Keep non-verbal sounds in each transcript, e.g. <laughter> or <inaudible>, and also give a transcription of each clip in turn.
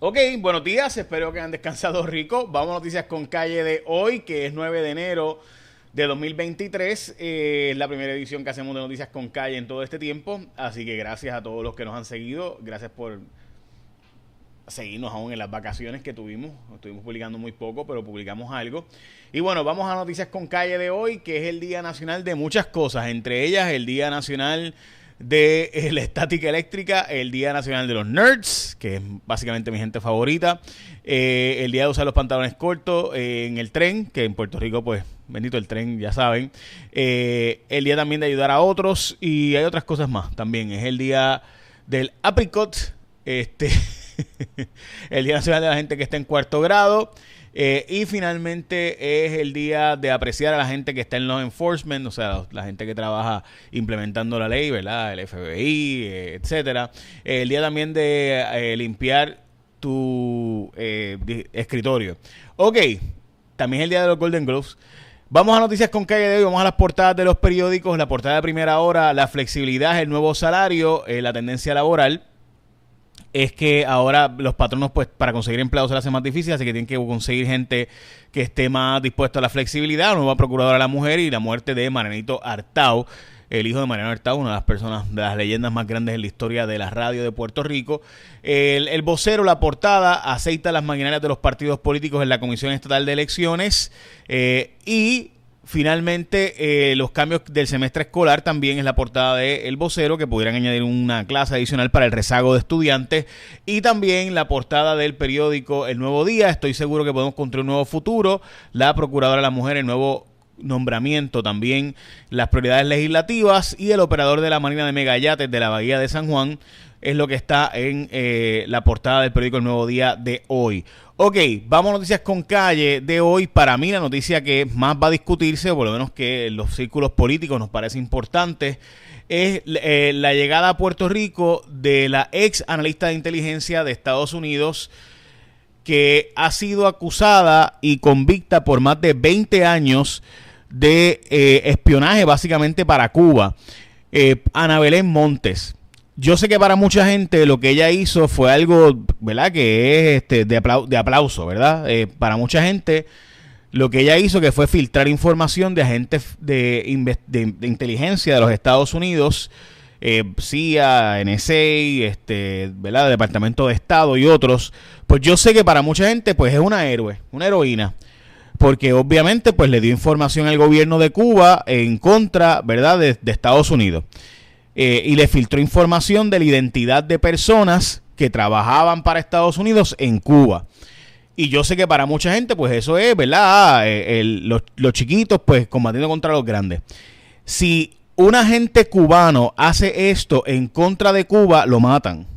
Ok, buenos días, espero que hayan descansado rico. Vamos a noticias con calle de hoy, que es 9 de enero de 2023. Eh, es la primera edición que hacemos de Noticias con Calle en todo este tiempo. Así que gracias a todos los que nos han seguido. Gracias por seguirnos aún en las vacaciones que tuvimos. Estuvimos publicando muy poco, pero publicamos algo. Y bueno, vamos a Noticias con Calle de hoy, que es el Día Nacional de muchas cosas. Entre ellas, el Día Nacional de eh, la estática eléctrica, el Día Nacional de los Nerds, que es básicamente mi gente favorita, eh, el día de usar los pantalones cortos eh, en el tren, que en Puerto Rico, pues, bendito el tren, ya saben, el día también de ayudar a otros y hay otras cosas más también, es el día del apricot, este, <laughs> <laughs> el Día Nacional de la gente que está en cuarto grado, eh, y finalmente es el día de apreciar a la gente que está en los enforcement, o sea, la gente que trabaja implementando la ley, ¿verdad? El FBI, eh, etcétera. El día también de eh, limpiar tu escritorio. Ok, también es el día de los Golden Globes. Vamos a noticias con calle de hoy, vamos a las portadas de los periódicos, la portada de primera hora, la flexibilidad, el nuevo salario, la tendencia laboral es que ahora los patronos, pues, para conseguir empleados se les hace más difícil, así que tienen que conseguir gente que esté más dispuesta a la flexibilidad. Nueva procuradora de la mujer y la muerte de Marianito Artau, el hijo de Mariano Artau, una de las personas, de las leyendas más grandes en la historia de la radio de Puerto Rico. El, vocero, la portada, aceita las maquinarias de los partidos políticos en la Comisión Estatal de Elecciones eh, y Finalmente, eh, los cambios del semestre escolar también es la portada de El Vocero, que pudieran añadir una clase adicional para el rezago de estudiantes. Y también la portada del periódico El Nuevo Día. Estoy seguro que podemos construir un nuevo futuro. La Procuradora de la Mujer, el nuevo nombramiento también las prioridades legislativas y el operador de la Marina de Megayates de la Bahía de San Juan es lo que está en eh, la portada del periódico El Nuevo Día de hoy. Ok, vamos a noticias con calle de hoy. Para mí la noticia que más va a discutirse, por lo menos que en los círculos políticos nos parece importante, es eh, la llegada a Puerto Rico de la ex analista de inteligencia de Estados Unidos que ha sido acusada y convicta por más de 20 años de eh, espionaje básicamente para Cuba. Eh, Ana Belén Montes yo sé que para mucha gente lo que ella hizo fue algo, ¿verdad? Que es este, de, aplauso, ¿verdad? Eh, para mucha gente lo que ella hizo que fue filtrar información de agentes de, inteligencia de los Estados Unidos, eh, CIA, NSA, este, ¿verdad? Departamento de Estado y otros. Pues yo sé que para mucha gente pues es una héroe, una heroína porque obviamente pues le dio información al gobierno de Cuba en contra, ¿verdad?, de, de Estados Unidos. Eh, y le filtró información de la identidad de personas que trabajaban para Estados Unidos en Cuba. Y yo sé que para mucha gente, pues eso es, ¿verdad? Ah, eh, los, chiquitos, pues combatiendo contra los grandes. Si un agente cubano hace esto en contra de Cuba, lo matan.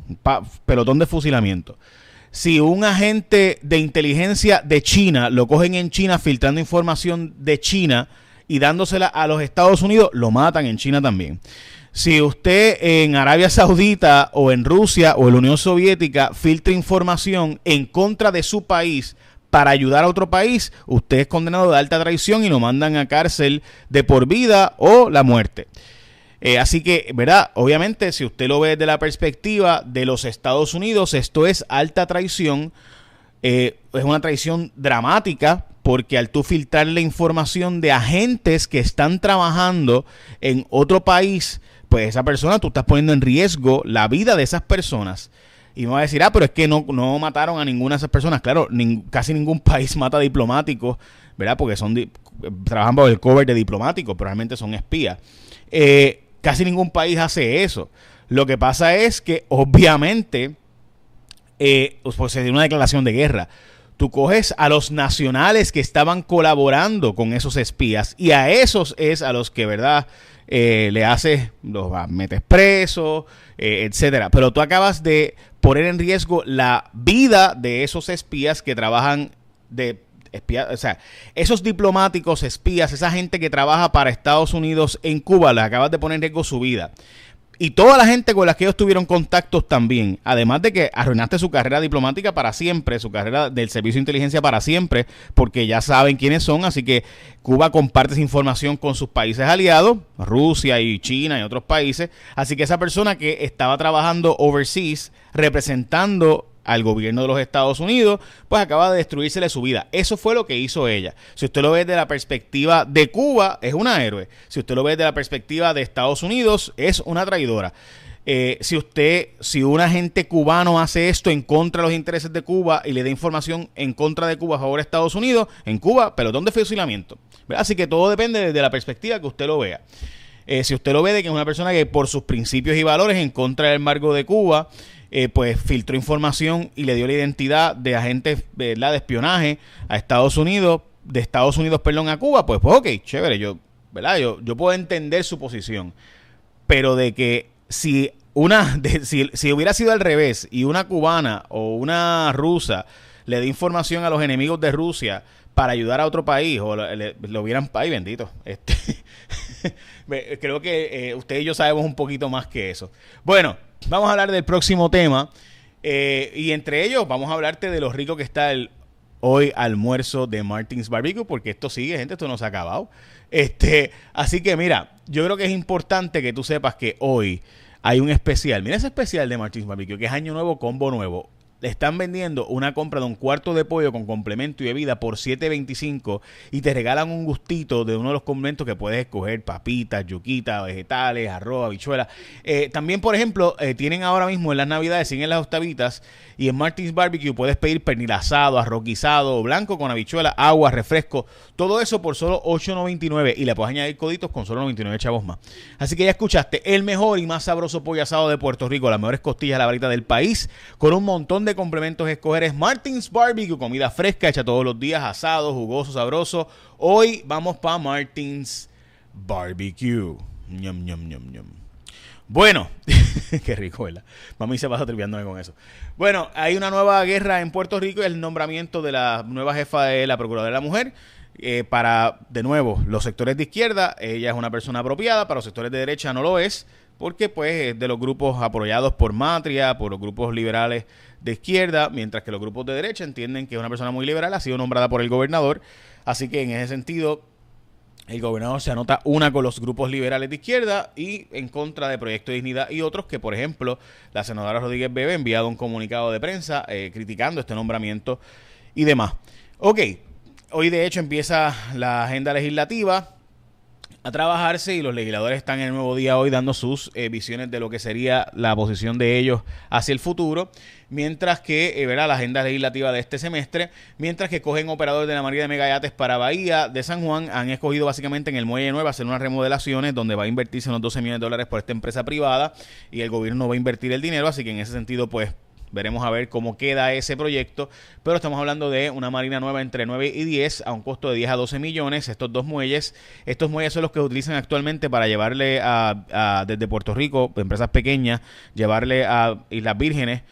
pelotón de fusilamiento. Si un agente de inteligencia de China lo cogen en China filtrando información de China y dándosela a los Estados Unidos, lo matan en China también. Si usted en Arabia Saudita o en Rusia o en la Unión Soviética filtra información en contra de su país para ayudar a otro país, usted es condenado de alta traición y lo mandan a cárcel de por vida o la muerte. Eh, así que, ¿verdad? Obviamente, si usted lo ve desde la perspectiva de los Estados Unidos, esto es alta traición. Eh, es una traición dramática porque al tú filtrar la información de agentes que están trabajando en otro país, pues esa persona, tú estás poniendo en riesgo la vida de esas personas. Y me va a decir, ah, pero es que no, no mataron a ninguna de esas personas. Claro, casi ningún <laughs> país mata diplomáticos, ¿verdad? Porque son trabajan bajo el cover de diplomáticos, pero realmente son espías. Eh, casi ningún país hace eso. Lo que pasa es que, obviamente, eh, pues se dio una declaración de guerra. Tú coges a los nacionales que estaban colaborando con esos espías y a esos es a los que, ¿verdad? Eh, le haces, los metes presos, eh, etcétera. Pero tú acabas de poner en riesgo la vida de esos espías que trabajan de espías, o sea, esos diplomáticos, espías, esa gente que trabaja para Estados Unidos en Cuba, le acabas de poner en riesgo su vida y toda la gente con la que ellos tuvieron contactos también, además de que arruinaste su carrera diplomática para siempre, su carrera del servicio de inteligencia para siempre, porque ya saben quiénes son, así que Cuba comparte esa información con sus países aliados, Rusia y China y otros países, así que esa persona que estaba trabajando overseas representando al gobierno de los Estados Unidos, pues acaba de destruírsele su vida. Eso fue lo que hizo ella. Si usted lo ve desde la perspectiva de Cuba, es una héroe. Si usted lo ve desde la perspectiva de Estados Unidos, es una traidora. Eh, si usted, si un agente cubano hace esto en contra de los intereses de Cuba y le da información en contra de Cuba a favor de Estados Unidos, en Cuba, pelotón de fusilamiento. Así que todo depende desde la perspectiva que usted lo vea. Eh, si usted lo ve de que es una persona que por sus principios y valores en contra del embargo de Cuba, eh, pues filtró información y le dio la identidad de agentes ¿verdad? de espionaje a Estados Unidos, de Estados Unidos, perdón, a Cuba, pues, pues ok, chévere, yo, ¿verdad? Yo, yo puedo entender su posición. Pero de que si una, <laughs> si, si, hubiera sido al revés y una cubana o una rusa le da información a los enemigos de Rusia para ayudar a otro país o lo hubieran, ay bendito, este, <laughs> <laughs> creo que eh, usted y yo sabemos un poquito más que eso. Bueno, vamos a hablar del próximo tema eh, y entre ellos vamos a hablarte de lo rico que está el hoy almuerzo de Martins Barbecue porque esto sigue, gente, esto no se ha acabado. Este, así que mira, yo creo que es importante que tú sepas que hoy hay un especial. Mira ese especial de Martins Barbecue, que es año nuevo, combo nuevo le están vendiendo una compra de un cuarto de pollo con complemento y bebida por 7.25 y te regalan un gustito de uno de los complementos que puedes escoger, papitas, yuquitas, vegetales, arroz, habichuelas. Eh, también, por ejemplo, eh, tienen ahora mismo en las navidades, siguen las octavitas y en Martins Barbecue puedes pedir pernil asado, arroz guisado, blanco con habichuela, agua, refresco, todo eso por solo 8.99 y le puedes añadir coditos con solo 99 chavos más. Así que ya escuchaste, el mejor y más sabroso pollo asado de Puerto Rico, las mejores costillas la varita del país, con un montón de complementos escoger es Martins Barbecue, comida fresca hecha todos los días, asado, jugoso, sabroso. Hoy vamos para Martins Barbecue. Ñam, ñam, ñam, ñam. Bueno, <laughs> qué rico, ¿verdad? Mami se pasa triviándome con eso. Bueno, hay una nueva guerra en Puerto Rico y el nombramiento de la nueva jefa de la Procuraduría de la Mujer. Eh, para, de nuevo, los sectores de izquierda, ella es una persona apropiada, para los sectores de derecha no lo es, porque pues es de los grupos apoyados por Matria, por los grupos liberales de izquierda, mientras que los grupos de derecha entienden que es una persona muy liberal, ha sido nombrada por el gobernador. Así que en ese sentido, el gobernador se anota una con los grupos liberales de izquierda y en contra de Proyecto de Dignidad y otros que, por ejemplo, la senadora Rodríguez Bebe ha enviado un comunicado de prensa eh, criticando este nombramiento y demás. Ok, hoy de hecho empieza la agenda legislativa a trabajarse y los legisladores están en el nuevo día hoy dando sus eh, visiones de lo que sería la posición de ellos hacia el futuro, mientras que eh, verá la agenda legislativa de este semestre, mientras que cogen operadores de la María de Megayates para Bahía de San Juan, han escogido básicamente en el Muelle Nuevo hacer unas remodelaciones donde va a invertirse unos 12 millones de dólares por esta empresa privada y el gobierno va a invertir el dinero, así que en ese sentido pues Veremos a ver cómo queda ese proyecto, pero estamos hablando de una marina nueva entre 9 y 10 a un costo de 10 a 12 millones. Estos dos muelles, estos muelles son los que utilizan actualmente para llevarle a, desde Puerto Rico, empresas pequeñas, llevarle a Islas Vírgenes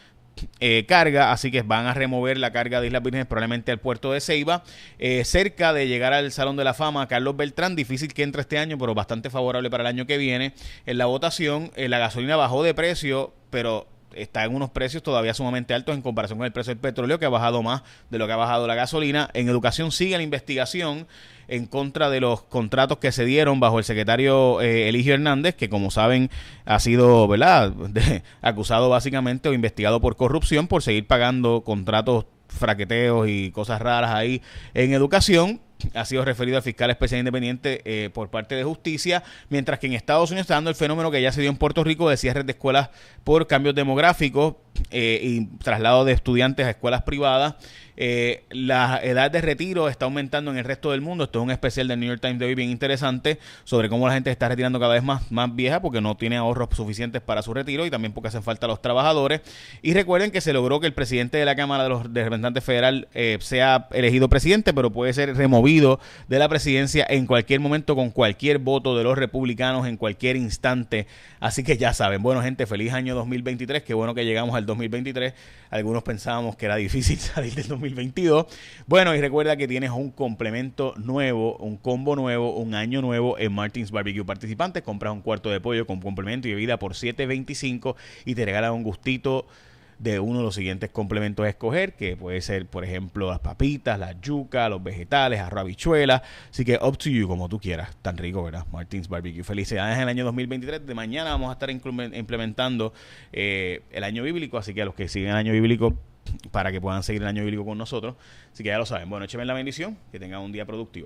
eh, carga, así que van a remover la carga de Islas Vírgenes probablemente al puerto de Ceiba. Eh, cerca de llegar al Salón de la Fama, Carlos Beltrán, difícil que entre este año, pero bastante favorable para el año que viene. En la votación, eh, la gasolina bajó de precio, pero está en unos precios todavía sumamente altos en comparación con el precio del petróleo, que ha bajado más de lo que ha bajado la gasolina. En educación sigue la investigación en contra de los contratos que se dieron bajo el secretario eh, Eligio Hernández, que como saben ha sido ¿verdad? <laughs> acusado básicamente o investigado por corrupción por seguir pagando contratos fraqueteos y cosas raras ahí en educación ha sido referido al fiscal especial independiente eh, por parte de justicia, mientras que en Estados Unidos está dando el fenómeno que ya se dio en Puerto Rico de cierres de escuelas por cambios demográficos eh, y traslado de estudiantes a escuelas privadas. Eh, la edad de retiro está aumentando en el resto del mundo. Esto es un especial del New York Times de hoy bien interesante sobre cómo la gente está retirando cada vez más, más vieja porque no tiene ahorros suficientes para su retiro y también porque hacen falta los trabajadores. Y recuerden que se logró que el presidente de la Cámara de los Representantes Federal eh, sea elegido presidente, pero puede ser removido de la presidencia en cualquier momento con cualquier voto de los republicanos en cualquier instante. Así que ya saben, bueno gente, feliz año 2023, qué bueno que llegamos al 2023. Algunos pensábamos que era difícil <laughs> salir del 2022. Bueno, y recuerda que tienes un complemento nuevo, un combo nuevo, un año nuevo en Martins Barbecue Participantes. Compras un cuarto de pollo con complemento y bebida por 7.25 y te regalan un gustito de uno de los siguientes complementos a escoger, que puede ser, por ejemplo, las papitas, la yuca, los vegetales, arroz, habichuela. Así que up to you, como tú quieras. Tan rico, ¿verdad? Martins Barbecue. Felicidades en el año 2023. De mañana vamos a estar implementando eh, el año bíblico, así que a los que siguen el año bíblico para que puedan seguir el año bíblico con nosotros. Así que ya lo saben. Bueno, échenme la bendición, que tengan un día productivo.